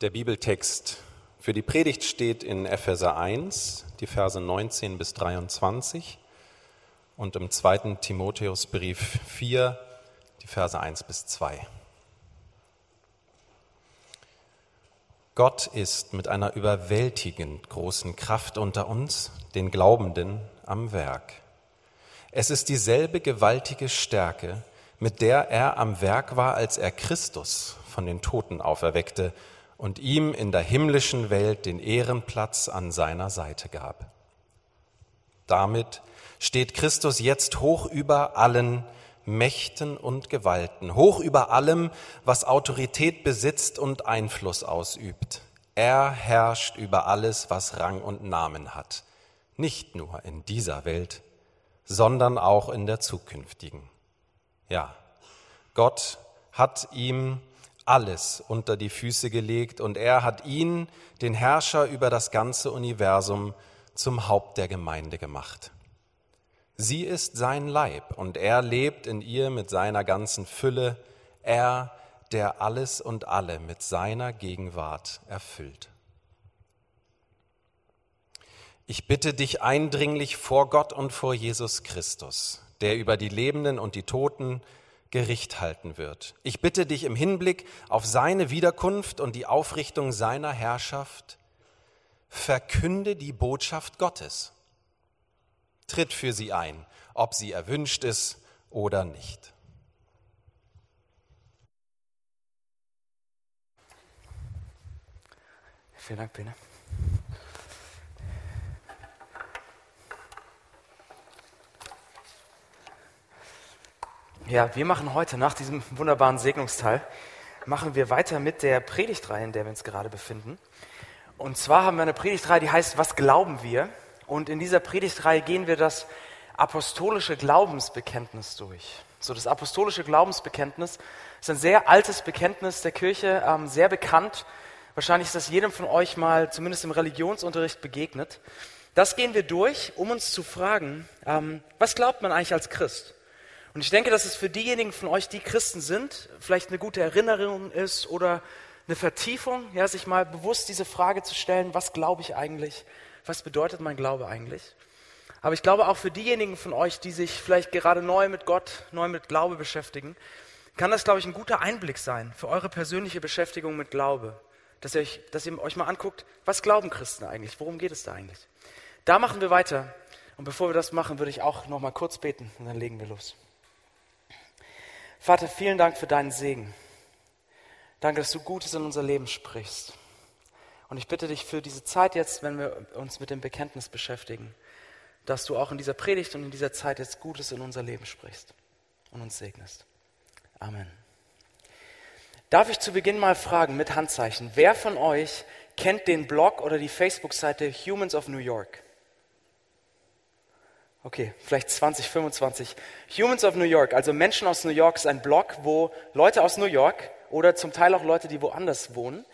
Der Bibeltext für die Predigt steht in Epheser 1, die Verse 19 bis 23 und im zweiten Timotheusbrief 4, die Verse 1 bis 2. Gott ist mit einer überwältigend großen Kraft unter uns, den Glaubenden, am Werk. Es ist dieselbe gewaltige Stärke, mit der er am Werk war, als er Christus von den Toten auferweckte und ihm in der himmlischen Welt den Ehrenplatz an seiner Seite gab. Damit steht Christus jetzt hoch über allen Mächten und Gewalten, hoch über allem, was Autorität besitzt und Einfluss ausübt. Er herrscht über alles, was Rang und Namen hat, nicht nur in dieser Welt, sondern auch in der zukünftigen. Ja, Gott hat ihm alles unter die Füße gelegt und er hat ihn, den Herrscher über das ganze Universum, zum Haupt der Gemeinde gemacht. Sie ist sein Leib und er lebt in ihr mit seiner ganzen Fülle, er, der alles und alle mit seiner Gegenwart erfüllt. Ich bitte dich eindringlich vor Gott und vor Jesus Christus, der über die Lebenden und die Toten Gericht halten wird. Ich bitte dich im Hinblick auf seine Wiederkunft und die Aufrichtung seiner Herrschaft, verkünde die Botschaft Gottes. Tritt für sie ein, ob sie erwünscht ist oder nicht. Vielen Dank, Bene. Ja, wir machen heute nach diesem wunderbaren Segnungsteil, machen wir weiter mit der Predigtreihe, in der wir uns gerade befinden. Und zwar haben wir eine Predigtreihe, die heißt Was glauben wir? Und in dieser Predigtreihe gehen wir das apostolische Glaubensbekenntnis durch. So, das apostolische Glaubensbekenntnis ist ein sehr altes Bekenntnis der Kirche, ähm, sehr bekannt. Wahrscheinlich ist das jedem von euch mal zumindest im Religionsunterricht begegnet. Das gehen wir durch, um uns zu fragen, ähm, was glaubt man eigentlich als Christ? Und ich denke, dass es für diejenigen von euch, die Christen sind, vielleicht eine gute Erinnerung ist oder eine Vertiefung, ja, sich mal bewusst diese Frage zu stellen, was glaube ich eigentlich? Was bedeutet mein Glaube eigentlich? Aber ich glaube auch für diejenigen von euch, die sich vielleicht gerade neu mit Gott, neu mit Glaube beschäftigen, kann das, glaube ich, ein guter Einblick sein für eure persönliche Beschäftigung mit Glaube. Dass ihr, euch, dass ihr euch mal anguckt, was glauben Christen eigentlich? Worum geht es da eigentlich? Da machen wir weiter. Und bevor wir das machen, würde ich auch noch mal kurz beten und dann legen wir los. Vater, vielen Dank für deinen Segen. Danke, dass du Gutes in unser Leben sprichst. Und ich bitte dich für diese Zeit jetzt, wenn wir uns mit dem Bekenntnis beschäftigen, dass du auch in dieser Predigt und in dieser Zeit jetzt Gutes in unser Leben sprichst und uns segnest. Amen. Darf ich zu Beginn mal fragen mit Handzeichen, wer von euch kennt den Blog oder die Facebook-Seite Humans of New York? Okay, vielleicht 20, 25. Humans of New York, also Menschen aus New York, ist ein Blog, wo Leute aus New York oder zum Teil auch Leute, die woanders wohnen,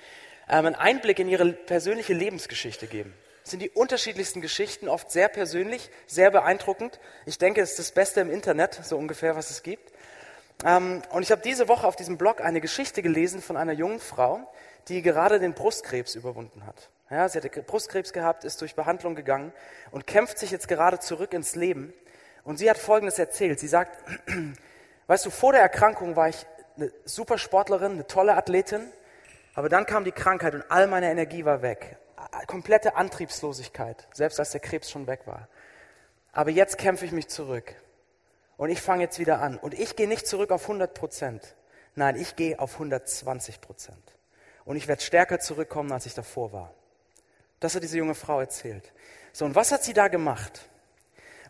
ähm, einen Einblick in ihre persönliche Lebensgeschichte geben. Das sind die unterschiedlichsten Geschichten, oft sehr persönlich, sehr beeindruckend. Ich denke, es ist das Beste im Internet, so ungefähr, was es gibt. Ähm, und ich habe diese Woche auf diesem Blog eine Geschichte gelesen von einer jungen Frau, die gerade den Brustkrebs überwunden hat. Ja, sie hatte Brustkrebs gehabt, ist durch Behandlung gegangen und kämpft sich jetzt gerade zurück ins Leben. Und sie hat Folgendes erzählt. Sie sagt, weißt du, vor der Erkrankung war ich eine super Sportlerin, eine tolle Athletin, aber dann kam die Krankheit und all meine Energie war weg. Komplette Antriebslosigkeit, selbst als der Krebs schon weg war. Aber jetzt kämpfe ich mich zurück. Und ich fange jetzt wieder an. Und ich gehe nicht zurück auf 100 Prozent. Nein, ich gehe auf 120 Prozent. Und ich werde stärker zurückkommen, als ich davor war. Das hat diese junge Frau erzählt. So, und was hat sie da gemacht?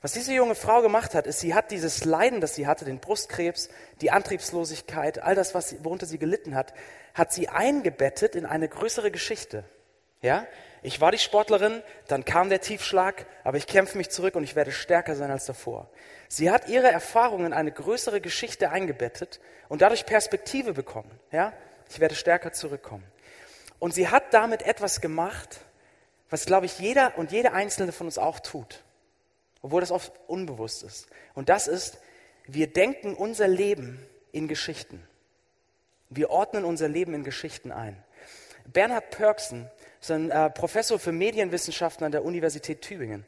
Was diese junge Frau gemacht hat, ist, sie hat dieses Leiden, das sie hatte, den Brustkrebs, die Antriebslosigkeit, all das, was, worunter sie gelitten hat, hat sie eingebettet in eine größere Geschichte. Ja? Ich war die Sportlerin, dann kam der Tiefschlag, aber ich kämpfe mich zurück und ich werde stärker sein als davor. Sie hat ihre Erfahrungen in eine größere Geschichte eingebettet und dadurch Perspektive bekommen. Ja? Ich werde stärker zurückkommen. Und sie hat damit etwas gemacht, was, glaube ich, jeder und jede Einzelne von uns auch tut, obwohl das oft unbewusst ist. Und das ist, wir denken unser Leben in Geschichten. Wir ordnen unser Leben in Geschichten ein. Bernhard Pörksen ist ein äh, Professor für Medienwissenschaften an der Universität Tübingen.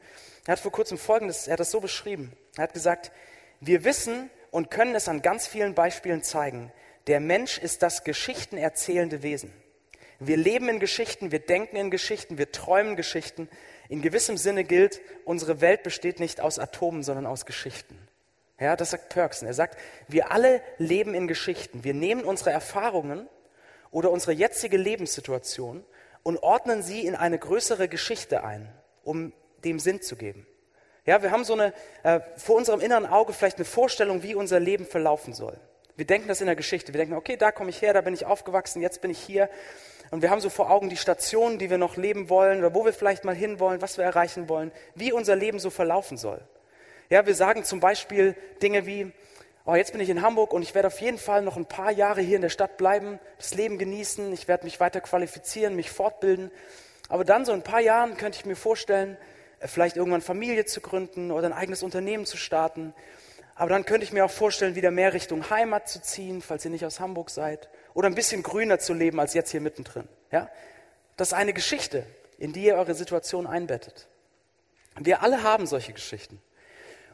Er hat vor kurzem Folgendes, er hat das so beschrieben. Er hat gesagt, wir wissen und können es an ganz vielen Beispielen zeigen, der Mensch ist das geschichtenerzählende Wesen. Wir leben in Geschichten, wir denken in Geschichten, wir träumen Geschichten. In gewissem Sinne gilt, unsere Welt besteht nicht aus Atomen, sondern aus Geschichten. Ja, das sagt Perksen. Er sagt, wir alle leben in Geschichten. Wir nehmen unsere Erfahrungen oder unsere jetzige Lebenssituation und ordnen sie in eine größere Geschichte ein, um dem Sinn zu geben. Ja, wir haben so eine, äh, vor unserem inneren Auge vielleicht eine Vorstellung, wie unser Leben verlaufen soll. Wir denken das in der Geschichte. Wir denken, okay, da komme ich her, da bin ich aufgewachsen, jetzt bin ich hier. Und wir haben so vor Augen die Stationen, die wir noch leben wollen oder wo wir vielleicht mal hinwollen, was wir erreichen wollen, wie unser Leben so verlaufen soll. Ja, wir sagen zum Beispiel Dinge wie, oh, jetzt bin ich in Hamburg und ich werde auf jeden Fall noch ein paar Jahre hier in der Stadt bleiben, das Leben genießen, ich werde mich weiter qualifizieren, mich fortbilden. Aber dann so in ein paar Jahren könnte ich mir vorstellen, äh, vielleicht irgendwann Familie zu gründen oder ein eigenes Unternehmen zu starten. Aber dann könnte ich mir auch vorstellen, wieder mehr Richtung Heimat zu ziehen, falls ihr nicht aus Hamburg seid oder ein bisschen grüner zu leben als jetzt hier mittendrin. Ja? Das ist eine Geschichte, in die ihr eure Situation einbettet. Wir alle haben solche Geschichten.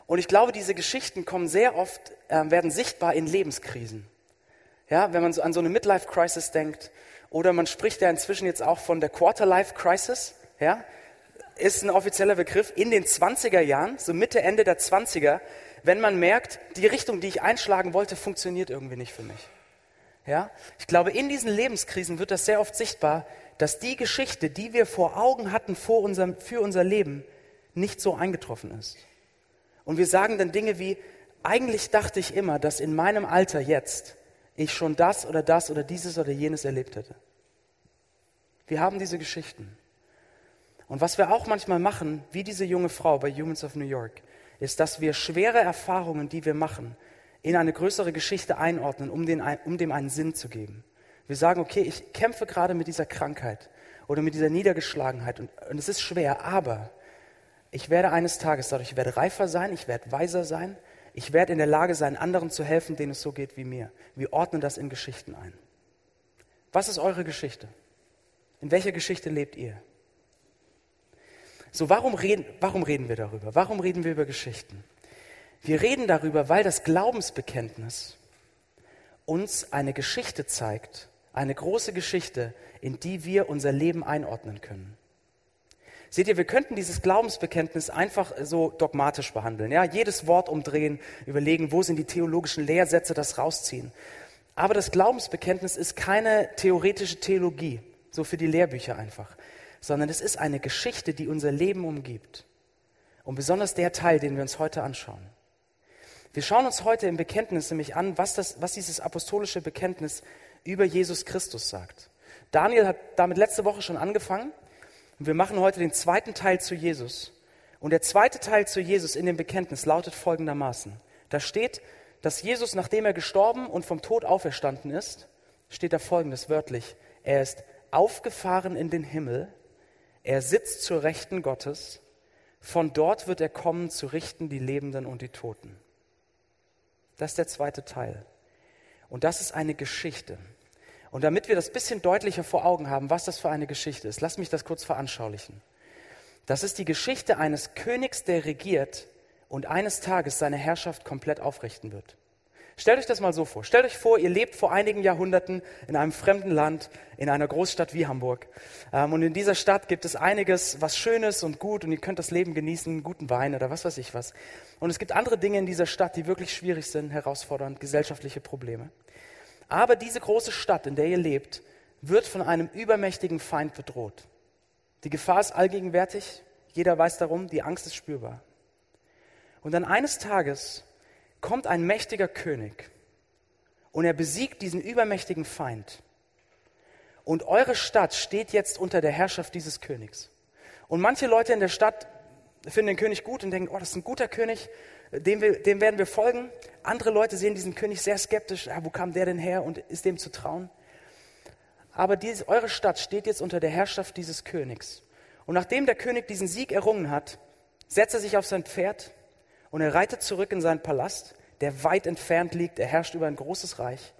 Und ich glaube, diese Geschichten kommen sehr oft, äh, werden sichtbar in Lebenskrisen. Ja, wenn man so an so eine Midlife-Crisis denkt, oder man spricht ja inzwischen jetzt auch von der Quarter-Life-Crisis, ja, ist ein offizieller Begriff, in den 20er Jahren, so Mitte, Ende der 20er, wenn man merkt, die Richtung, die ich einschlagen wollte, funktioniert irgendwie nicht für mich. Ja? Ich glaube, in diesen Lebenskrisen wird das sehr oft sichtbar, dass die Geschichte, die wir vor Augen hatten vor unserem, für unser Leben, nicht so eingetroffen ist. Und wir sagen dann Dinge wie, eigentlich dachte ich immer, dass in meinem Alter jetzt ich schon das oder das oder dieses oder jenes erlebt hätte. Wir haben diese Geschichten. Und was wir auch manchmal machen, wie diese junge Frau bei Humans of New York, ist, dass wir schwere Erfahrungen, die wir machen, in eine größere Geschichte einordnen, um, den, um dem einen Sinn zu geben. Wir sagen, okay, ich kämpfe gerade mit dieser Krankheit oder mit dieser Niedergeschlagenheit und, und es ist schwer, aber ich werde eines Tages dadurch, ich werde reifer sein, ich werde weiser sein, ich werde in der Lage sein, anderen zu helfen, denen es so geht wie mir. Wir ordnen das in Geschichten ein. Was ist eure Geschichte? In welcher Geschichte lebt ihr? So, warum reden, warum reden wir darüber? Warum reden wir über Geschichten? Wir reden darüber, weil das Glaubensbekenntnis uns eine Geschichte zeigt, eine große Geschichte, in die wir unser Leben einordnen können. Seht ihr, wir könnten dieses Glaubensbekenntnis einfach so dogmatisch behandeln, ja, jedes Wort umdrehen, überlegen, wo sind die theologischen Lehrsätze, das rausziehen. Aber das Glaubensbekenntnis ist keine theoretische Theologie, so für die Lehrbücher einfach, sondern es ist eine Geschichte, die unser Leben umgibt. Und besonders der Teil, den wir uns heute anschauen. Wir schauen uns heute im Bekenntnis nämlich an, was, das, was dieses apostolische Bekenntnis über Jesus Christus sagt. Daniel hat damit letzte Woche schon angefangen und wir machen heute den zweiten Teil zu Jesus. Und der zweite Teil zu Jesus in dem Bekenntnis lautet folgendermaßen. Da steht, dass Jesus, nachdem er gestorben und vom Tod auferstanden ist, steht da folgendes wörtlich. Er ist aufgefahren in den Himmel, er sitzt zur Rechten Gottes, von dort wird er kommen zu richten die Lebenden und die Toten. Das ist der zweite Teil. Und das ist eine Geschichte. Und damit wir das bisschen deutlicher vor Augen haben, was das für eine Geschichte ist, lass mich das kurz veranschaulichen. Das ist die Geschichte eines Königs, der regiert und eines Tages seine Herrschaft komplett aufrichten wird. Stellt euch das mal so vor. Stellt euch vor, ihr lebt vor einigen Jahrhunderten in einem fremden Land, in einer Großstadt wie Hamburg. Ähm, und in dieser Stadt gibt es einiges, was Schönes und gut und ihr könnt das Leben genießen, guten Wein oder was weiß ich was. Und es gibt andere Dinge in dieser Stadt, die wirklich schwierig sind, herausfordernd, gesellschaftliche Probleme. Aber diese große Stadt, in der ihr lebt, wird von einem übermächtigen Feind bedroht. Die Gefahr ist allgegenwärtig, jeder weiß darum, die Angst ist spürbar. Und dann eines Tages kommt ein mächtiger König und er besiegt diesen übermächtigen Feind. Und eure Stadt steht jetzt unter der Herrschaft dieses Königs. Und manche Leute in der Stadt finden den König gut und denken, oh, das ist ein guter König, dem, wir, dem werden wir folgen. Andere Leute sehen diesen König sehr skeptisch, ah, wo kam der denn her und ist dem zu trauen? Aber diese, eure Stadt steht jetzt unter der Herrschaft dieses Königs. Und nachdem der König diesen Sieg errungen hat, setzt er sich auf sein Pferd und er reitet zurück in seinen Palast, der weit entfernt liegt. Er herrscht über ein großes Reich.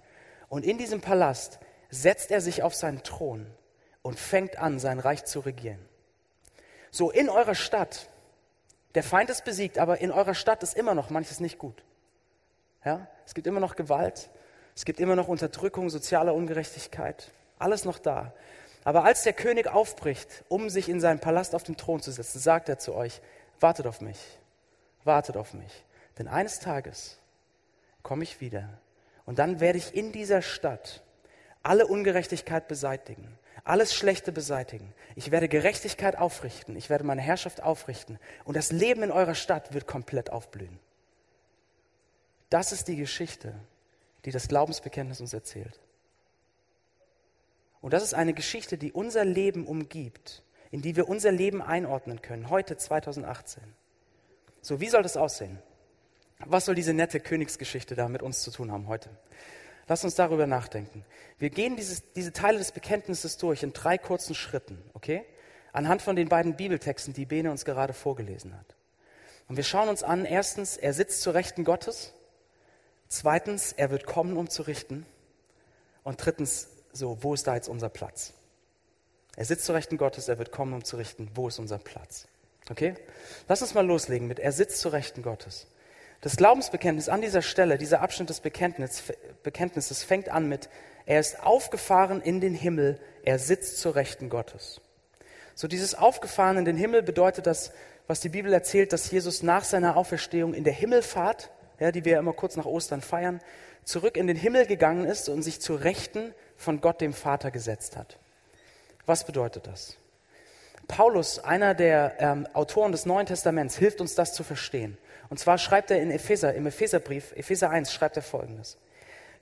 Und in diesem Palast setzt er sich auf seinen Thron und fängt an, sein Reich zu regieren. So in eurer Stadt, der Feind ist besiegt, aber in eurer Stadt ist immer noch manches nicht gut. Ja? Es gibt immer noch Gewalt, es gibt immer noch Unterdrückung, soziale Ungerechtigkeit, alles noch da. Aber als der König aufbricht, um sich in seinen Palast auf den Thron zu setzen, sagt er zu euch, wartet auf mich, wartet auf mich. Denn eines Tages komme ich wieder und dann werde ich in dieser Stadt alle Ungerechtigkeit beseitigen, alles Schlechte beseitigen. Ich werde Gerechtigkeit aufrichten, ich werde meine Herrschaft aufrichten und das Leben in eurer Stadt wird komplett aufblühen. Das ist die Geschichte, die das Glaubensbekenntnis uns erzählt. Und das ist eine Geschichte, die unser Leben umgibt, in die wir unser Leben einordnen können, heute 2018. So, wie soll das aussehen? Was soll diese nette Königsgeschichte da mit uns zu tun haben heute? Lass uns darüber nachdenken. Wir gehen dieses, diese Teile des Bekenntnisses durch in drei kurzen Schritten, okay? Anhand von den beiden Bibeltexten, die Bene uns gerade vorgelesen hat. Und wir schauen uns an, erstens, er sitzt zu Rechten Gottes. Zweitens, er wird kommen, um zu richten. Und drittens, so, wo ist da jetzt unser Platz? Er sitzt zu Rechten Gottes, er wird kommen, um zu richten, wo ist unser Platz? Okay? Lass uns mal loslegen mit, er sitzt zu Rechten Gottes. Das Glaubensbekenntnis an dieser Stelle, dieser Abschnitt des Bekenntnisses fängt an mit, er ist aufgefahren in den Himmel, er sitzt zu Rechten Gottes. So dieses Aufgefahren in den Himmel bedeutet das, was die Bibel erzählt, dass Jesus nach seiner Auferstehung in der Himmelfahrt, ja, die wir immer kurz nach Ostern feiern, zurück in den Himmel gegangen ist und sich zu Rechten von Gott dem Vater gesetzt hat. Was bedeutet das? Paulus, einer der ähm, Autoren des Neuen Testaments, hilft uns das zu verstehen. Und zwar schreibt er in Epheser, im Epheserbrief, Epheser 1, schreibt er folgendes.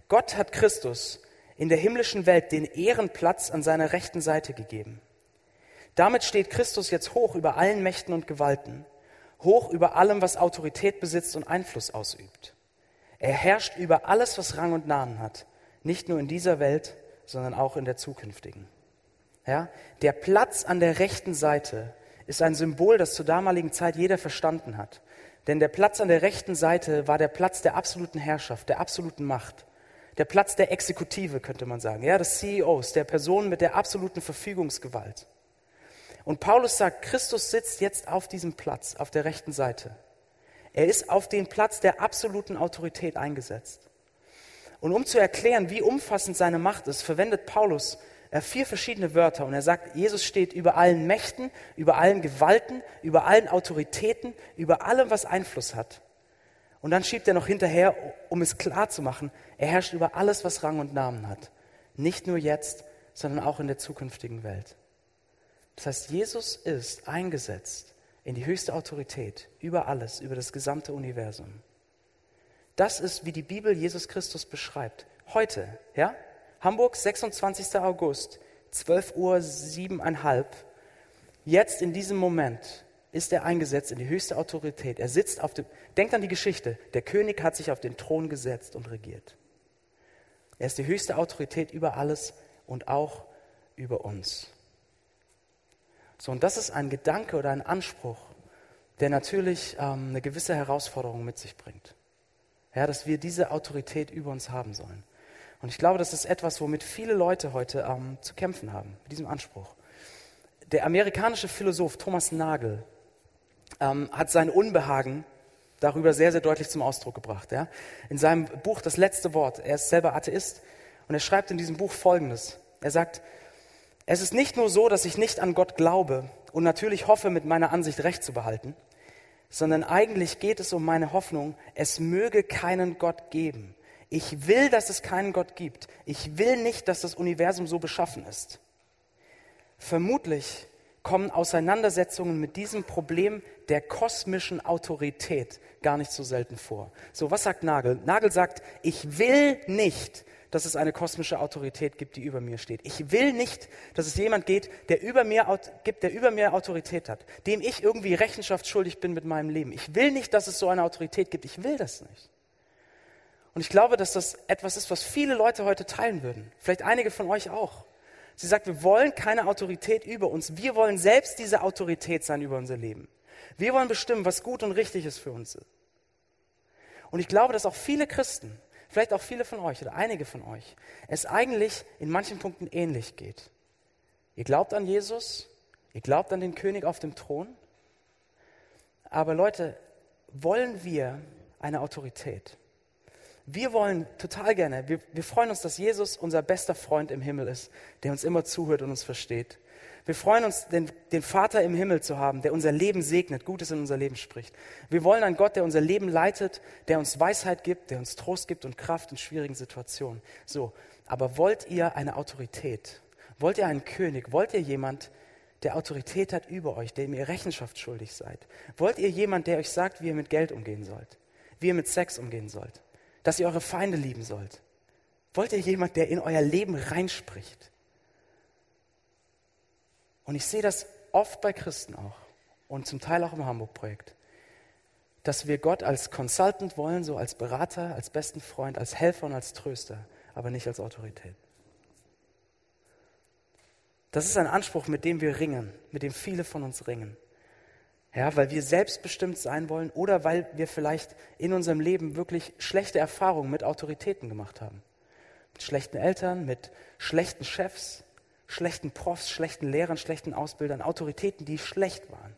Gott hat Christus in der himmlischen Welt den Ehrenplatz an seiner rechten Seite gegeben. Damit steht Christus jetzt hoch über allen Mächten und Gewalten, hoch über allem, was Autorität besitzt und Einfluss ausübt. Er herrscht über alles, was Rang und Namen hat, nicht nur in dieser Welt, sondern auch in der zukünftigen. Ja? Der Platz an der rechten Seite ist ein Symbol, das zur damaligen Zeit jeder verstanden hat. Denn der Platz an der rechten Seite war der Platz der absoluten Herrschaft, der absoluten Macht. Der Platz der Exekutive, könnte man sagen, ja, des CEOs, der Person mit der absoluten Verfügungsgewalt. Und Paulus sagt, Christus sitzt jetzt auf diesem Platz, auf der rechten Seite. Er ist auf den Platz der absoluten Autorität eingesetzt. Und um zu erklären, wie umfassend seine Macht ist, verwendet Paulus äh, vier verschiedene Wörter. Und er sagt, Jesus steht über allen Mächten, über allen Gewalten, über allen Autoritäten, über allem, was Einfluss hat. Und dann schiebt er noch hinterher, um es klar zu machen, er herrscht über alles, was Rang und Namen hat. Nicht nur jetzt, sondern auch in der zukünftigen Welt. Das heißt, Jesus ist eingesetzt in die höchste Autorität über alles, über das gesamte Universum. Das ist, wie die Bibel Jesus Christus beschreibt. Heute, ja? Hamburg, 26. August, 12 Uhr. Jetzt in diesem Moment ist er eingesetzt in die höchste Autorität. Er sitzt auf dem, denkt an die Geschichte. Der König hat sich auf den Thron gesetzt und regiert. Er ist die höchste Autorität über alles und auch über uns. So, und das ist ein Gedanke oder ein Anspruch, der natürlich ähm, eine gewisse Herausforderung mit sich bringt. Ja, dass wir diese Autorität über uns haben sollen. Und ich glaube, das ist etwas, womit viele Leute heute ähm, zu kämpfen haben, mit diesem Anspruch. Der amerikanische Philosoph Thomas Nagel ähm, hat sein Unbehagen darüber sehr, sehr deutlich zum Ausdruck gebracht. Ja? In seinem Buch Das letzte Wort, er ist selber Atheist, und er schreibt in diesem Buch Folgendes. Er sagt, es ist nicht nur so, dass ich nicht an Gott glaube und natürlich hoffe, mit meiner Ansicht recht zu behalten sondern eigentlich geht es um meine Hoffnung, es möge keinen Gott geben. Ich will, dass es keinen Gott gibt. Ich will nicht, dass das Universum so beschaffen ist. Vermutlich kommen Auseinandersetzungen mit diesem Problem der kosmischen Autorität gar nicht so selten vor. So, was sagt Nagel? Nagel sagt, ich will nicht, dass es eine kosmische Autorität gibt, die über mir steht. Ich will nicht, dass es jemand geht, der über mir gibt, der über mir Autorität hat, dem ich irgendwie Rechenschaft schuldig bin mit meinem Leben. Ich will nicht, dass es so eine Autorität gibt. Ich will das nicht. Und ich glaube, dass das etwas ist, was viele Leute heute teilen würden. Vielleicht einige von euch auch. Sie sagt, wir wollen keine Autorität über uns. Wir wollen selbst diese Autorität sein über unser Leben. Wir wollen bestimmen, was gut und richtig ist für uns. Und ich glaube, dass auch viele Christen vielleicht auch viele von euch oder einige von euch, es eigentlich in manchen Punkten ähnlich geht. Ihr glaubt an Jesus, ihr glaubt an den König auf dem Thron. Aber Leute, wollen wir eine Autorität? Wir wollen total gerne, wir, wir freuen uns, dass Jesus unser bester Freund im Himmel ist, der uns immer zuhört und uns versteht. Wir freuen uns, den, den, Vater im Himmel zu haben, der unser Leben segnet, Gutes in unser Leben spricht. Wir wollen einen Gott, der unser Leben leitet, der uns Weisheit gibt, der uns Trost gibt und Kraft in schwierigen Situationen. So, aber wollt ihr eine Autorität? Wollt ihr einen König? Wollt ihr jemand, der Autorität hat über euch, dem ihr Rechenschaft schuldig seid? Wollt ihr jemand, der euch sagt, wie ihr mit Geld umgehen sollt? Wie ihr mit Sex umgehen sollt? Dass ihr eure Feinde lieben sollt? Wollt ihr jemand, der in euer Leben reinspricht? Und ich sehe das oft bei Christen auch und zum Teil auch im Hamburg-Projekt, dass wir Gott als Consultant wollen, so als Berater, als besten Freund, als Helfer und als Tröster, aber nicht als Autorität. Das ist ein Anspruch, mit dem wir ringen, mit dem viele von uns ringen. Ja, weil wir selbstbestimmt sein wollen oder weil wir vielleicht in unserem Leben wirklich schlechte Erfahrungen mit Autoritäten gemacht haben. Mit schlechten Eltern, mit schlechten Chefs, schlechten Profs, schlechten Lehrern, schlechten Ausbildern, Autoritäten, die schlecht waren.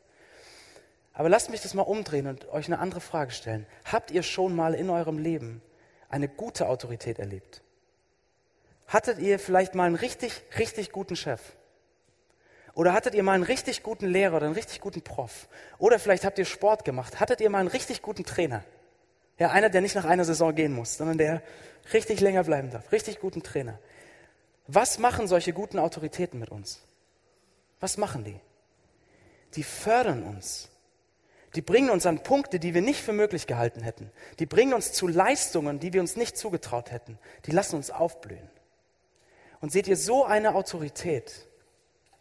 Aber lasst mich das mal umdrehen und euch eine andere Frage stellen. Habt ihr schon mal in eurem Leben eine gute Autorität erlebt? Hattet ihr vielleicht mal einen richtig, richtig guten Chef? Oder hattet ihr mal einen richtig guten Lehrer oder einen richtig guten Prof? Oder vielleicht habt ihr Sport gemacht. Hattet ihr mal einen richtig guten Trainer? Ja, einer, der nicht nach einer Saison gehen muss, sondern der richtig länger bleiben darf. Richtig guten Trainer. Was machen solche guten Autoritäten mit uns? Was machen die? Die fördern uns. Die bringen uns an Punkte, die wir nicht für möglich gehalten hätten. Die bringen uns zu Leistungen, die wir uns nicht zugetraut hätten. Die lassen uns aufblühen. Und seht ihr, so eine Autorität,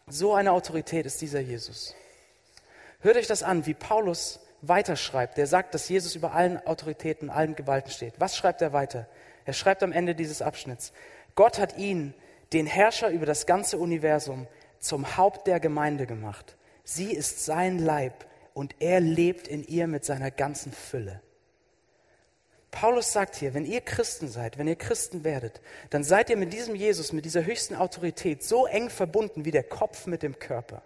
so eine Autorität ist dieser Jesus. Hört euch das an, wie Paulus weiterschreibt. Der sagt, dass Jesus über allen Autoritäten, allen Gewalten steht. Was schreibt er weiter? Er schreibt am Ende dieses Abschnitts, Gott hat ihn den Herrscher über das ganze Universum zum Haupt der Gemeinde gemacht. Sie ist sein Leib und er lebt in ihr mit seiner ganzen Fülle. Paulus sagt hier, wenn ihr Christen seid, wenn ihr Christen werdet, dann seid ihr mit diesem Jesus, mit dieser höchsten Autorität so eng verbunden wie der Kopf mit dem Körper.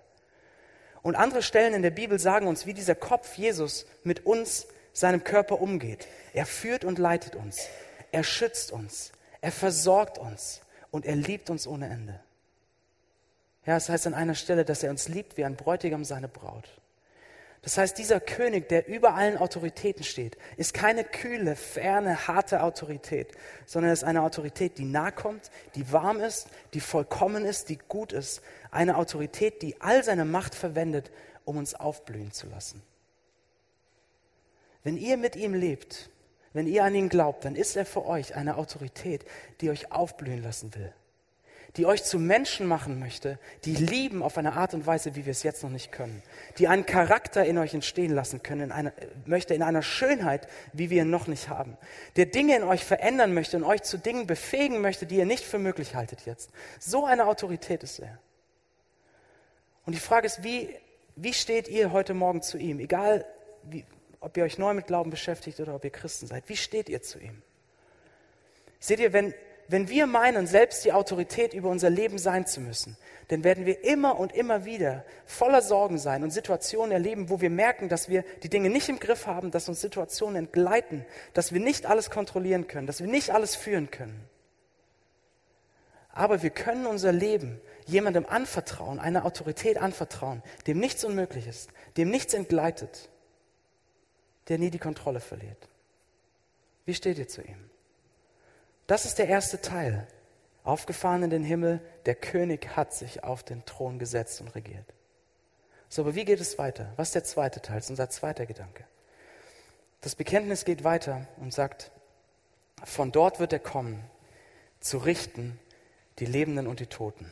Und andere Stellen in der Bibel sagen uns, wie dieser Kopf Jesus mit uns, seinem Körper umgeht. Er führt und leitet uns. Er schützt uns. Er versorgt uns und er liebt uns ohne Ende. Ja, es heißt an einer Stelle, dass er uns liebt wie ein Bräutigam seine Braut. Das heißt, dieser König, der über allen Autoritäten steht, ist keine kühle, ferne, harte Autorität, sondern ist eine Autorität, die nah kommt, die warm ist, die vollkommen ist, die gut ist. Eine Autorität, die all seine Macht verwendet, um uns aufblühen zu lassen. Wenn ihr mit ihm lebt, wenn ihr an ihn glaubt, dann ist er für euch eine Autorität, die euch aufblühen lassen will, die euch zu Menschen machen möchte, die lieben auf eine Art und Weise, wie wir es jetzt noch nicht können, die einen Charakter in euch entstehen lassen können, in einer, möchte in einer Schönheit, wie wir ihn noch nicht haben, der Dinge in euch verändern möchte und euch zu Dingen befähigen möchte, die ihr nicht für möglich haltet jetzt. So eine Autorität ist er. Und die Frage ist, wie, wie steht ihr heute Morgen zu ihm? Egal, wie, ob ihr euch neu mit Glauben beschäftigt oder ob ihr Christen seid. Wie steht ihr zu ihm? Seht ihr, wenn, wenn wir meinen, selbst die Autorität über unser Leben sein zu müssen, dann werden wir immer und immer wieder voller Sorgen sein und Situationen erleben, wo wir merken, dass wir die Dinge nicht im Griff haben, dass uns Situationen entgleiten, dass wir nicht alles kontrollieren können, dass wir nicht alles führen können. Aber wir können unser Leben jemandem anvertrauen, einer Autorität anvertrauen, dem nichts unmöglich ist, dem nichts entgleitet der nie die Kontrolle verliert. Wie steht ihr zu ihm? Das ist der erste Teil. Aufgefahren in den Himmel, der König hat sich auf den Thron gesetzt und regiert. So, aber wie geht es weiter? Was ist der zweite Teil? Das ist unser zweiter Gedanke. Das Bekenntnis geht weiter und sagt, von dort wird er kommen, zu richten die Lebenden und die Toten.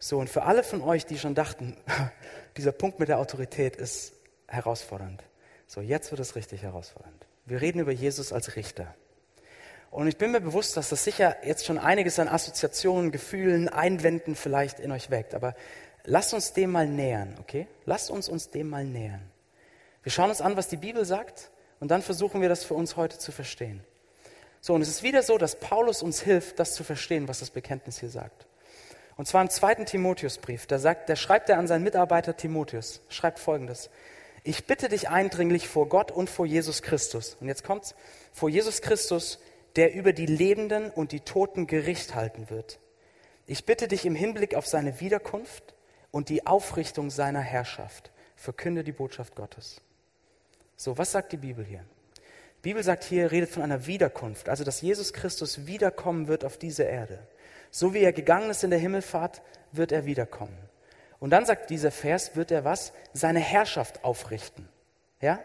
So, und für alle von euch, die schon dachten, dieser Punkt mit der Autorität ist herausfordernd. So, jetzt wird es richtig herausfordernd. Wir reden über Jesus als Richter. Und ich bin mir bewusst, dass das sicher jetzt schon einiges an Assoziationen, Gefühlen, Einwänden vielleicht in euch weckt. Aber lasst uns dem mal nähern, okay? Lasst uns uns dem mal nähern. Wir schauen uns an, was die Bibel sagt und dann versuchen wir das für uns heute zu verstehen. So, und es ist wieder so, dass Paulus uns hilft, das zu verstehen, was das Bekenntnis hier sagt. Und zwar im zweiten Timotheusbrief. Da, sagt, da schreibt er an seinen Mitarbeiter Timotheus, schreibt folgendes. Ich bitte dich eindringlich vor Gott und vor Jesus Christus. Und jetzt kommt's. Vor Jesus Christus, der über die Lebenden und die Toten Gericht halten wird. Ich bitte dich im Hinblick auf seine Wiederkunft und die Aufrichtung seiner Herrschaft. Verkünde die Botschaft Gottes. So, was sagt die Bibel hier? Die Bibel sagt hier, redet von einer Wiederkunft, also dass Jesus Christus wiederkommen wird auf diese Erde. So wie er gegangen ist in der Himmelfahrt, wird er wiederkommen. Und dann sagt dieser Vers, wird er was? Seine Herrschaft aufrichten. Ja?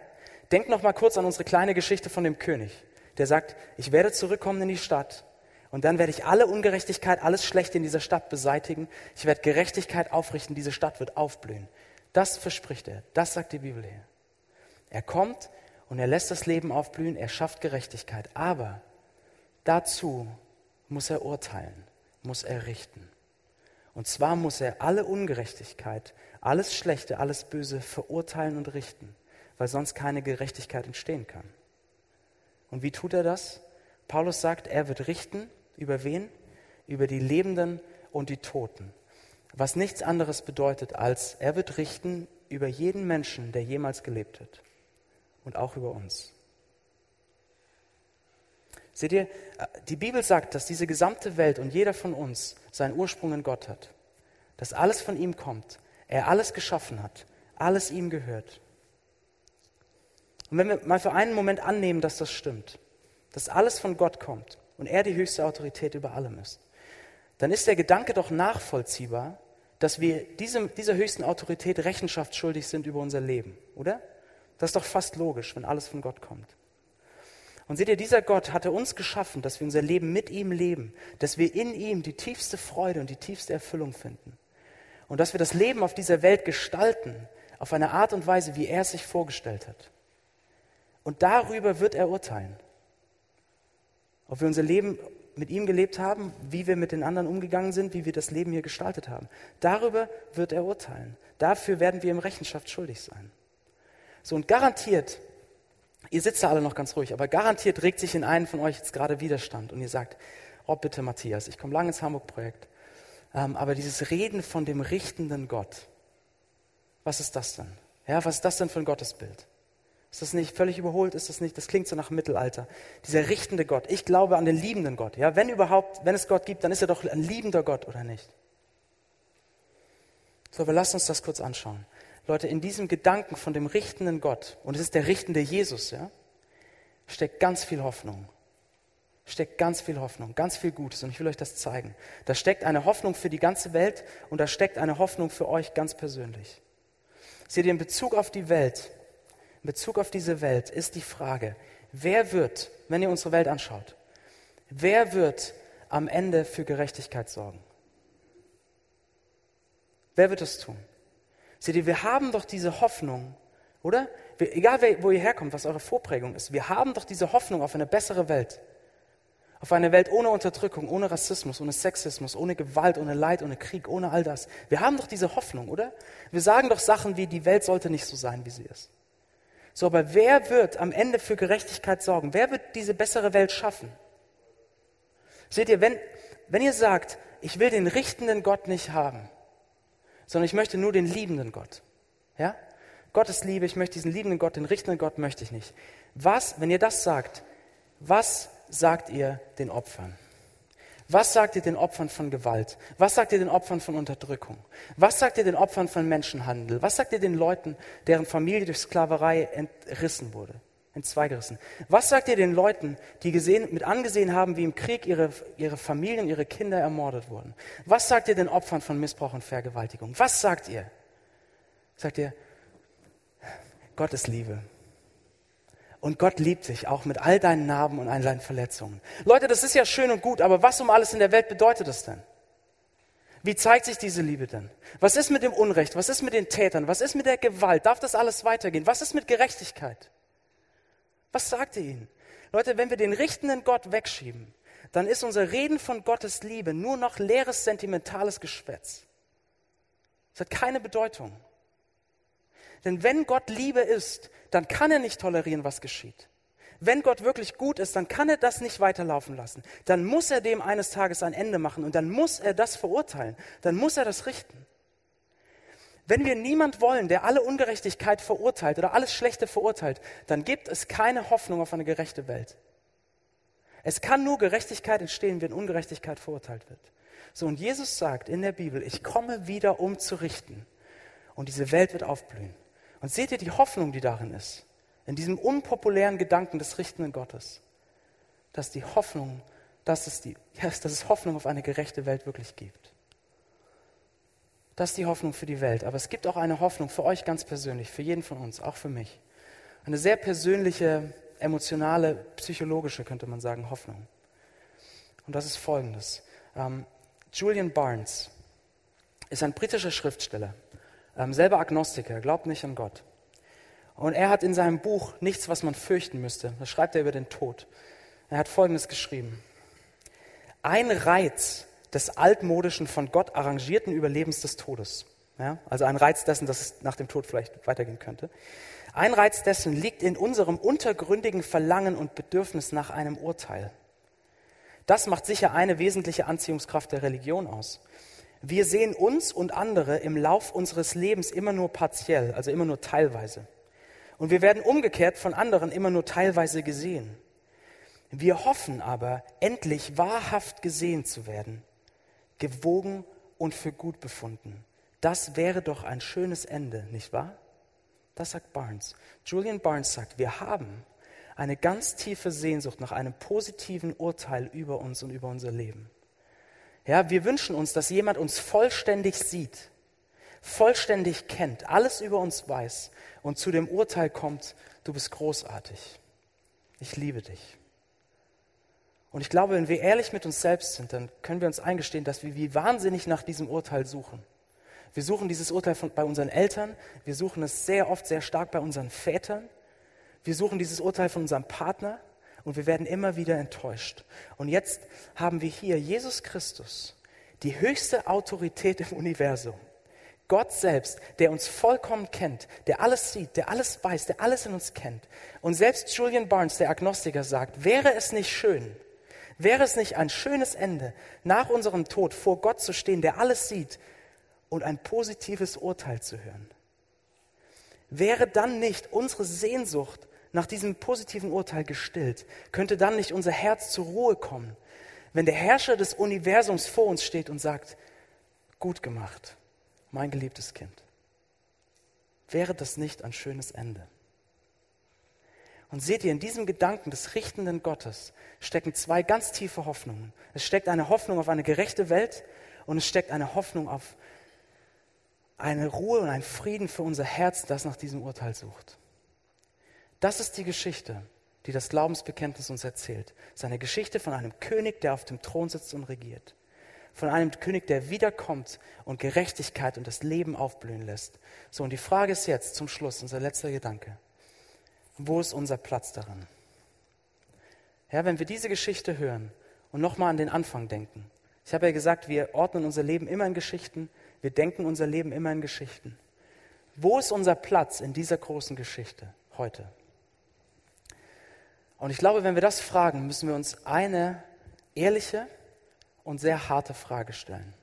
Denkt noch mal kurz an unsere kleine Geschichte von dem König, der sagt, ich werde zurückkommen in die Stadt und dann werde ich alle Ungerechtigkeit, alles Schlechte in dieser Stadt beseitigen. Ich werde Gerechtigkeit aufrichten, diese Stadt wird aufblühen. Das verspricht er. Das sagt die Bibel hier. Er kommt und er lässt das Leben aufblühen, er schafft Gerechtigkeit. Aber dazu muss er urteilen, muss er richten. Und zwar muss er alle Ungerechtigkeit, alles Schlechte, alles Böse verurteilen und richten, weil sonst keine Gerechtigkeit entstehen kann. Und wie tut er das? Paulus sagt, er wird richten über wen? Über die Lebenden und die Toten. Was nichts anderes bedeutet, als er wird richten über jeden Menschen, der jemals gelebt hat. Und auch über uns. Seht ihr, die Bibel sagt, dass diese gesamte Welt und jeder von uns seinen Ursprung in Gott hat. Dass alles von ihm kommt. Er alles geschaffen hat. Alles ihm gehört. Und wenn wir mal für einen Moment annehmen, dass das stimmt, dass alles von Gott kommt und er die höchste Autorität über allem ist, dann ist der Gedanke doch nachvollziehbar, dass wir diesem, dieser höchsten Autorität Rechenschaft schuldig sind über unser Leben, oder? Das ist doch fast logisch, wenn alles von Gott kommt. Und seht ihr, dieser Gott hatte uns geschaffen, dass wir unser Leben mit ihm leben, dass wir in ihm die tiefste Freude und die tiefste Erfüllung finden. Und dass wir das Leben auf dieser Welt gestalten, auf eine Art und Weise, wie er es sich vorgestellt hat. Und darüber wird er urteilen. Ob wir unser Leben mit ihm gelebt haben, wie wir mit den anderen umgegangen sind, wie wir das Leben hier gestaltet haben. Darüber wird er urteilen. Dafür werden wir ihm Rechenschaft schuldig sein. So und garantiert, ihr sitzt da alle noch ganz ruhig, aber garantiert regt sich in einen von euch jetzt gerade Widerstand und ihr sagt, oh bitte Matthias, ich komme lange ins Hamburg-Projekt, ähm, aber dieses Reden von dem richtenden Gott, was ist das denn? Ja, was ist das denn für ein Gottesbild? Ist das nicht völlig überholt? Ist das nicht? Das klingt so nach Mittelalter. Dieser richtende Gott. Ich glaube an den liebenden Gott. Ja, wenn überhaupt, wenn es Gott gibt, dann ist er doch ein liebender Gott, oder nicht? So, aber lasst uns das kurz anschauen. Leute, in diesem Gedanken von dem richtenden Gott, und es ist der richtende Jesus, ja, steckt ganz viel Hoffnung. Steckt ganz viel Hoffnung, ganz viel Gutes. Und ich will euch das zeigen. Da steckt eine Hoffnung für die ganze Welt und da steckt eine Hoffnung für euch ganz persönlich. Seht ihr, in Bezug auf die Welt in Bezug auf diese Welt ist die Frage, wer wird, wenn ihr unsere Welt anschaut, wer wird am Ende für Gerechtigkeit sorgen? Wer wird es tun? Seht ihr, wir haben doch diese Hoffnung, oder? Wir, egal wo ihr herkommt, was eure Vorprägung ist, wir haben doch diese Hoffnung auf eine bessere Welt. Auf eine Welt ohne Unterdrückung, ohne Rassismus, ohne Sexismus, ohne Gewalt, ohne Leid, ohne Krieg, ohne all das. Wir haben doch diese Hoffnung, oder? Wir sagen doch Sachen wie, die Welt sollte nicht so sein, wie sie ist. So, aber wer wird am Ende für Gerechtigkeit sorgen? Wer wird diese bessere Welt schaffen? Seht ihr, wenn, wenn ihr sagt, ich will den richtenden Gott nicht haben, sondern ich möchte nur den liebenden Gott, ja? Gottes Liebe, ich möchte diesen liebenden Gott, den richtenden Gott möchte ich nicht. Was, wenn ihr das sagt, was sagt ihr den Opfern? Was sagt ihr den Opfern von Gewalt? Was sagt ihr den Opfern von Unterdrückung? Was sagt ihr den Opfern von Menschenhandel? Was sagt ihr den Leuten, deren Familie durch Sklaverei entrissen wurde, entzweigerissen? Was sagt ihr den Leuten, die gesehen, mit angesehen haben, wie im Krieg ihre, ihre Familien, ihre Kinder ermordet wurden? Was sagt ihr den Opfern von Missbrauch und Vergewaltigung? Was sagt ihr? Sagt ihr, Gott ist Liebe. Und Gott liebt dich auch mit all deinen Narben und all deinen Verletzungen. Leute, das ist ja schön und gut, aber was um alles in der Welt bedeutet das denn? Wie zeigt sich diese Liebe denn? Was ist mit dem Unrecht? Was ist mit den Tätern? Was ist mit der Gewalt? Darf das alles weitergehen? Was ist mit Gerechtigkeit? Was sagt ihr ihnen? Leute, wenn wir den richtenden Gott wegschieben, dann ist unser Reden von Gottes Liebe nur noch leeres, sentimentales Geschwätz. Es hat keine Bedeutung. Denn wenn Gott Liebe ist, dann kann er nicht tolerieren, was geschieht. Wenn Gott wirklich gut ist, dann kann er das nicht weiterlaufen lassen. Dann muss er dem eines Tages ein Ende machen und dann muss er das verurteilen. Dann muss er das richten. Wenn wir niemand wollen, der alle Ungerechtigkeit verurteilt oder alles Schlechte verurteilt, dann gibt es keine Hoffnung auf eine gerechte Welt. Es kann nur Gerechtigkeit entstehen, wenn Ungerechtigkeit verurteilt wird. So, und Jesus sagt in der Bibel, ich komme wieder, um zu richten. Und diese Welt wird aufblühen. Und seht ihr die Hoffnung, die darin ist? in diesem unpopulären Gedanken des richtenden Gottes, dass die Hoffnung, dass es, die, dass es Hoffnung auf eine gerechte Welt wirklich gibt. Das ist die Hoffnung für die Welt. Aber es gibt auch eine Hoffnung für euch ganz persönlich, für jeden von uns, auch für mich. Eine sehr persönliche, emotionale, psychologische, könnte man sagen, Hoffnung. Und das ist folgendes. Ähm, Julian Barnes ist ein britischer Schriftsteller, ähm, selber Agnostiker, glaubt nicht an Gott. Und er hat in seinem Buch nichts, was man fürchten müsste. Da schreibt er über den Tod. Er hat Folgendes geschrieben. Ein Reiz des altmodischen, von Gott arrangierten Überlebens des Todes. Ja, also ein Reiz dessen, dass es nach dem Tod vielleicht weitergehen könnte. Ein Reiz dessen liegt in unserem untergründigen Verlangen und Bedürfnis nach einem Urteil. Das macht sicher eine wesentliche Anziehungskraft der Religion aus. Wir sehen uns und andere im Lauf unseres Lebens immer nur partiell, also immer nur teilweise. Und wir werden umgekehrt von anderen immer nur teilweise gesehen. Wir hoffen aber, endlich wahrhaft gesehen zu werden, gewogen und für gut befunden. Das wäre doch ein schönes Ende, nicht wahr? Das sagt Barnes. Julian Barnes sagt, wir haben eine ganz tiefe Sehnsucht nach einem positiven Urteil über uns und über unser Leben. Ja, wir wünschen uns, dass jemand uns vollständig sieht, vollständig kennt, alles über uns weiß und zu dem Urteil kommt, du bist großartig, ich liebe dich. Und ich glaube, wenn wir ehrlich mit uns selbst sind, dann können wir uns eingestehen, dass wir wie wahnsinnig nach diesem Urteil suchen. Wir suchen dieses Urteil von, bei unseren Eltern, wir suchen es sehr oft sehr stark bei unseren Vätern, wir suchen dieses Urteil von unserem Partner und wir werden immer wieder enttäuscht. Und jetzt haben wir hier Jesus Christus, die höchste Autorität im Universum, Gott selbst, der uns vollkommen kennt, der alles sieht, der alles weiß, der alles in uns kennt. Und selbst Julian Barnes, der Agnostiker, sagt, wäre es nicht schön, wäre es nicht ein schönes Ende, nach unserem Tod vor Gott zu stehen, der alles sieht und ein positives Urteil zu hören? Wäre dann nicht unsere Sehnsucht nach diesem positiven Urteil gestillt? Könnte dann nicht unser Herz zur Ruhe kommen, wenn der Herrscher des Universums vor uns steht und sagt, gut gemacht, mein geliebtes Kind. Wäre das nicht ein schönes Ende? Und seht ihr, in diesem Gedanken des richtenden Gottes stecken zwei ganz tiefe Hoffnungen. Es steckt eine Hoffnung auf eine gerechte Welt und es steckt eine Hoffnung auf eine Ruhe und einen Frieden für unser Herz, das nach diesem Urteil sucht. Das ist die Geschichte, die das Glaubensbekenntnis uns erzählt. Es ist eine Geschichte von einem König, der auf dem Thron sitzt und regiert von einem König, der wiederkommt und Gerechtigkeit und das Leben aufblühen lässt. So, und die Frage ist jetzt zum Schluss, unser letzter Gedanke. Wo ist unser Platz daran? Ja, wenn wir diese Geschichte hören und nochmal an den Anfang denken. Ich habe ja gesagt, wir ordnen unser Leben immer in Geschichten, wir denken unser Leben immer in Geschichten. Wo ist unser Platz in dieser großen Geschichte heute? Und ich glaube, wenn wir das fragen, müssen wir uns eine ehrliche, und sehr harte Frage stellen.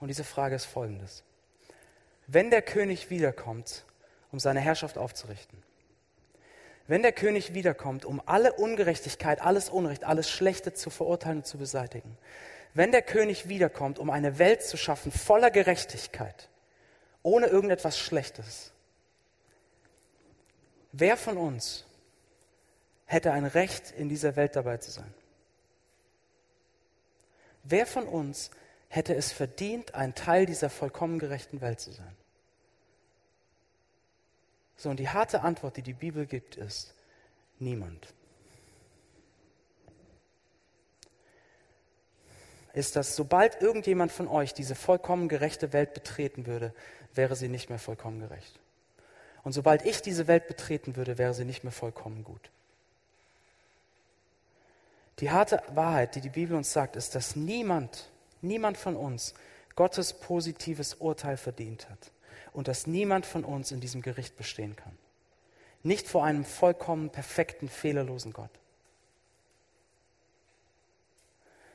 Und diese Frage ist folgendes. Wenn der König wiederkommt, um seine Herrschaft aufzurichten, wenn der König wiederkommt, um alle Ungerechtigkeit, alles Unrecht, alles Schlechte zu verurteilen und zu beseitigen, wenn der König wiederkommt, um eine Welt zu schaffen voller Gerechtigkeit, ohne irgendetwas Schlechtes, wer von uns hätte ein Recht, in dieser Welt dabei zu sein? Wer von uns hätte es verdient, ein Teil dieser vollkommen gerechten Welt zu sein? So, und die harte Antwort, die die Bibel gibt, ist niemand. Ist, dass sobald irgendjemand von euch diese vollkommen gerechte Welt betreten würde, wäre sie nicht mehr vollkommen gerecht. Und sobald ich diese Welt betreten würde, wäre sie nicht mehr vollkommen gut. Die harte Wahrheit, die die Bibel uns sagt, ist, dass niemand, niemand von uns Gottes positives Urteil verdient hat und dass niemand von uns in diesem Gericht bestehen kann. nicht vor einem vollkommen perfekten, fehlerlosen Gott.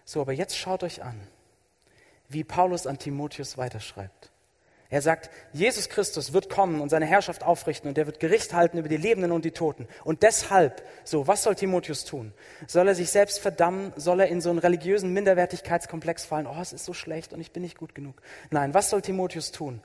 So, aber jetzt schaut euch an, wie Paulus an Timotheus weiterschreibt. Er sagt, Jesus Christus wird kommen und seine Herrschaft aufrichten und er wird Gericht halten über die Lebenden und die Toten. Und deshalb, so, was soll Timotheus tun? Soll er sich selbst verdammen? Soll er in so einen religiösen Minderwertigkeitskomplex fallen? Oh, es ist so schlecht und ich bin nicht gut genug. Nein, was soll Timotheus tun?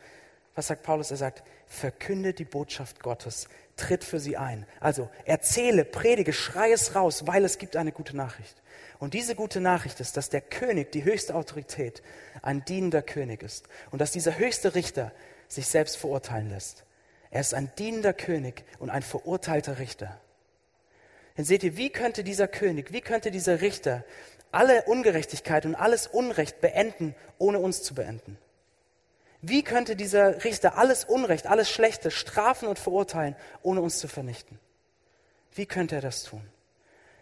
Was sagt Paulus? Er sagt, verkünde die Botschaft Gottes, tritt für sie ein. Also erzähle, predige, schrei es raus, weil es gibt eine gute Nachricht. Und diese gute Nachricht ist, dass der König, die höchste Autorität, ein dienender König ist und dass dieser höchste Richter sich selbst verurteilen lässt. Er ist ein dienender König und ein verurteilter Richter. Dann seht ihr, wie könnte dieser König, wie könnte dieser Richter alle Ungerechtigkeit und alles Unrecht beenden, ohne uns zu beenden? Wie könnte dieser Richter alles Unrecht, alles Schlechte strafen und verurteilen, ohne uns zu vernichten? Wie könnte er das tun?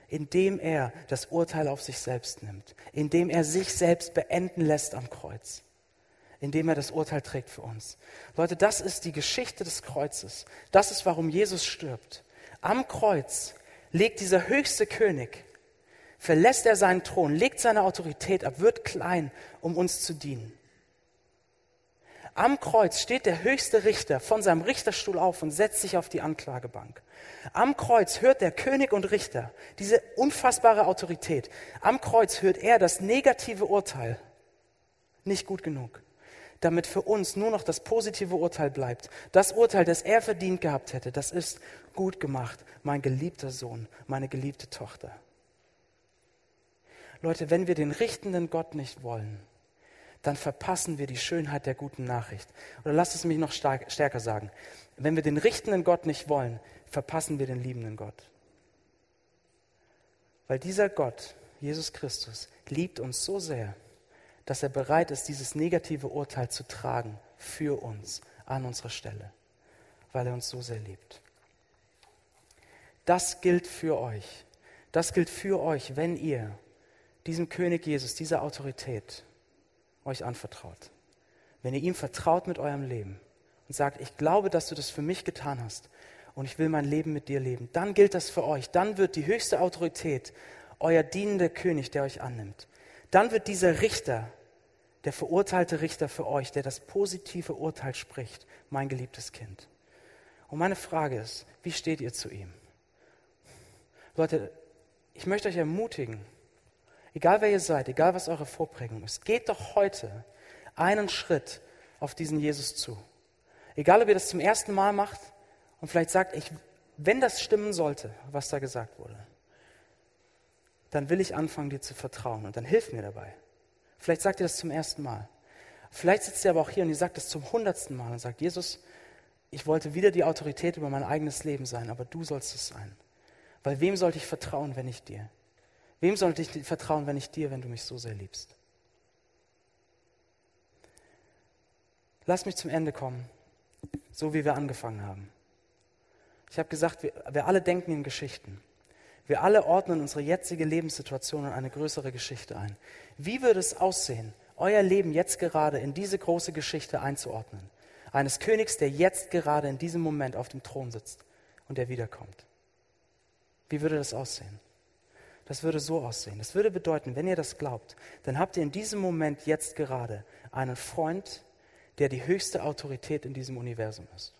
Indem er das Urteil auf sich selbst nimmt, indem er sich selbst beenden lässt am Kreuz, indem er das Urteil trägt für uns. Leute, das ist die Geschichte des Kreuzes. Das ist, warum Jesus stirbt. Am Kreuz legt dieser höchste König, verlässt er seinen Thron, legt seine Autorität ab, wird klein, um uns zu dienen. Am Kreuz steht der höchste Richter von seinem Richterstuhl auf und setzt sich auf die Anklagebank. Am Kreuz hört der König und Richter diese unfassbare Autorität. Am Kreuz hört er das negative Urteil. Nicht gut genug. Damit für uns nur noch das positive Urteil bleibt. Das Urteil, das er verdient gehabt hätte, das ist gut gemacht, mein geliebter Sohn, meine geliebte Tochter. Leute, wenn wir den richtenden Gott nicht wollen, dann verpassen wir die Schönheit der guten Nachricht. Oder lasst es mich noch stark, stärker sagen. Wenn wir den richtenden Gott nicht wollen, verpassen wir den liebenden Gott. Weil dieser Gott, Jesus Christus, liebt uns so sehr, dass er bereit ist, dieses negative Urteil zu tragen für uns an unserer Stelle, weil er uns so sehr liebt. Das gilt für euch. Das gilt für euch, wenn ihr diesem König Jesus, dieser Autorität euch anvertraut. Wenn ihr ihm vertraut mit eurem Leben und sagt, ich glaube, dass du das für mich getan hast und ich will mein Leben mit dir leben, dann gilt das für euch. Dann wird die höchste Autorität euer dienender König, der euch annimmt. Dann wird dieser Richter, der verurteilte Richter für euch, der das positive Urteil spricht, mein geliebtes Kind. Und meine Frage ist, wie steht ihr zu ihm? Leute, ich möchte euch ermutigen, egal wer ihr seid, egal was eure Vorprägung ist, geht doch heute einen Schritt auf diesen Jesus zu. Egal, ob ihr das zum ersten Mal macht und vielleicht sagt, ich, wenn das stimmen sollte, was da gesagt wurde, dann will ich anfangen, dir zu vertrauen und dann hilf mir dabei. Vielleicht sagt ihr das zum ersten Mal. Vielleicht sitzt ihr aber auch hier und ihr sagt das zum hundertsten Mal und sagt, Jesus, ich wollte wieder die Autorität über mein eigenes Leben sein, aber du sollst es sein. Weil wem sollte ich vertrauen, wenn ich dir? Wem sollte ich vertrauen, wenn ich dir, wenn du mich so sehr liebst? Lass mich zum Ende kommen, so wie wir angefangen haben. Ich habe gesagt, wir, wir alle denken in Geschichten. Wir alle ordnen unsere jetzige Lebenssituation in eine größere Geschichte ein. Wie würde es aussehen, euer Leben jetzt gerade in diese große Geschichte einzuordnen? Eines Königs, der jetzt gerade in diesem Moment auf dem Thron sitzt und der wiederkommt. Wie würde das aussehen? Das würde so aussehen. Das würde bedeuten, wenn ihr das glaubt, dann habt ihr in diesem Moment jetzt gerade einen Freund, der die höchste Autorität in diesem Universum ist.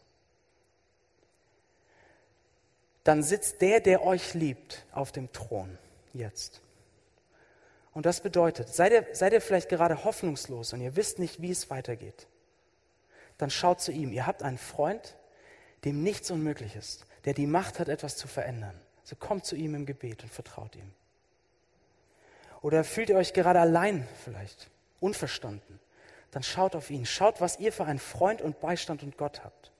Dann sitzt der, der euch liebt, auf dem Thron jetzt. Und das bedeutet, seid ihr, seid ihr vielleicht gerade hoffnungslos und ihr wisst nicht, wie es weitergeht, dann schaut zu ihm. Ihr habt einen Freund, dem nichts unmöglich ist, der die Macht hat, etwas zu verändern. So kommt zu ihm im Gebet und vertraut ihm. Oder fühlt ihr euch gerade allein vielleicht, unverstanden? Dann schaut auf ihn, schaut, was ihr für einen Freund und Beistand und Gott habt.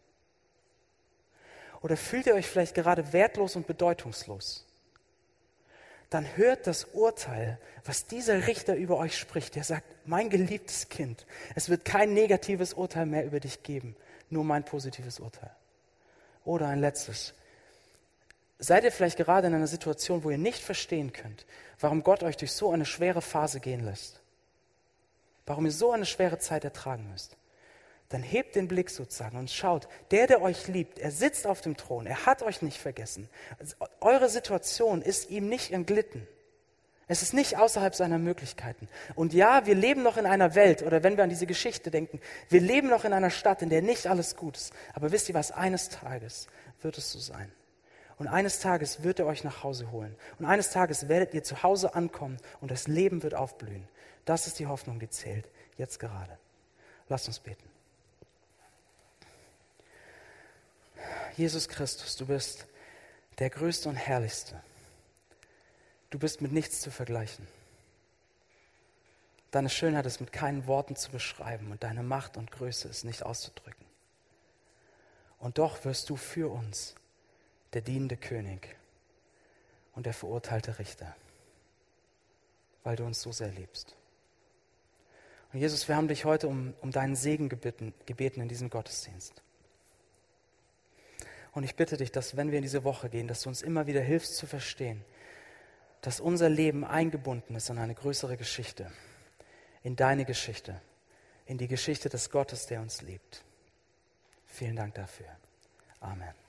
Oder fühlt ihr euch vielleicht gerade wertlos und bedeutungslos? Dann hört das Urteil, was dieser Richter über euch spricht. Der sagt, mein geliebtes Kind, es wird kein negatives Urteil mehr über dich geben, nur mein positives Urteil. Oder ein letztes, Seid ihr vielleicht gerade in einer Situation, wo ihr nicht verstehen könnt, warum Gott euch durch so eine schwere Phase gehen lässt? Warum ihr so eine schwere Zeit ertragen müsst? dann hebt den Blick sozusagen und schaut, der, der euch liebt, er sitzt auf dem Thron, er hat euch nicht vergessen. Eure Situation ist ihm nicht entglitten. Es ist nicht außerhalb seiner Möglichkeiten. Und ja, wir leben noch in einer Welt, oder wenn wir an diese Geschichte denken, wir leben noch in einer Stadt, in der nicht alles gut ist. Aber wisst ihr was, eines Tages wird es so sein. Und eines Tages wird er euch nach Hause holen. Und eines Tages werdet ihr zu Hause ankommen und das Leben wird aufblühen. Das ist die Hoffnung, die zählt, jetzt gerade. Lasst uns beten. Jesus Christus, du bist der Größte und Herrlichste. Du bist mit nichts zu vergleichen. Deine Schönheit ist mit keinen Worten zu beschreiben und deine Macht und Größe ist nicht auszudrücken. Und doch wirst du für uns der dienende König und der verurteilte Richter, weil du uns so sehr liebst. Und Jesus, wir haben dich heute um, um deinen Segen gebeten, gebeten in diesem Gottesdienst. Und ich bitte dich, dass wenn wir in diese Woche gehen, dass du uns immer wieder hilfst zu verstehen, dass unser Leben eingebunden ist in eine größere Geschichte, in deine Geschichte, in die Geschichte des Gottes, der uns liebt. Vielen Dank dafür. Amen.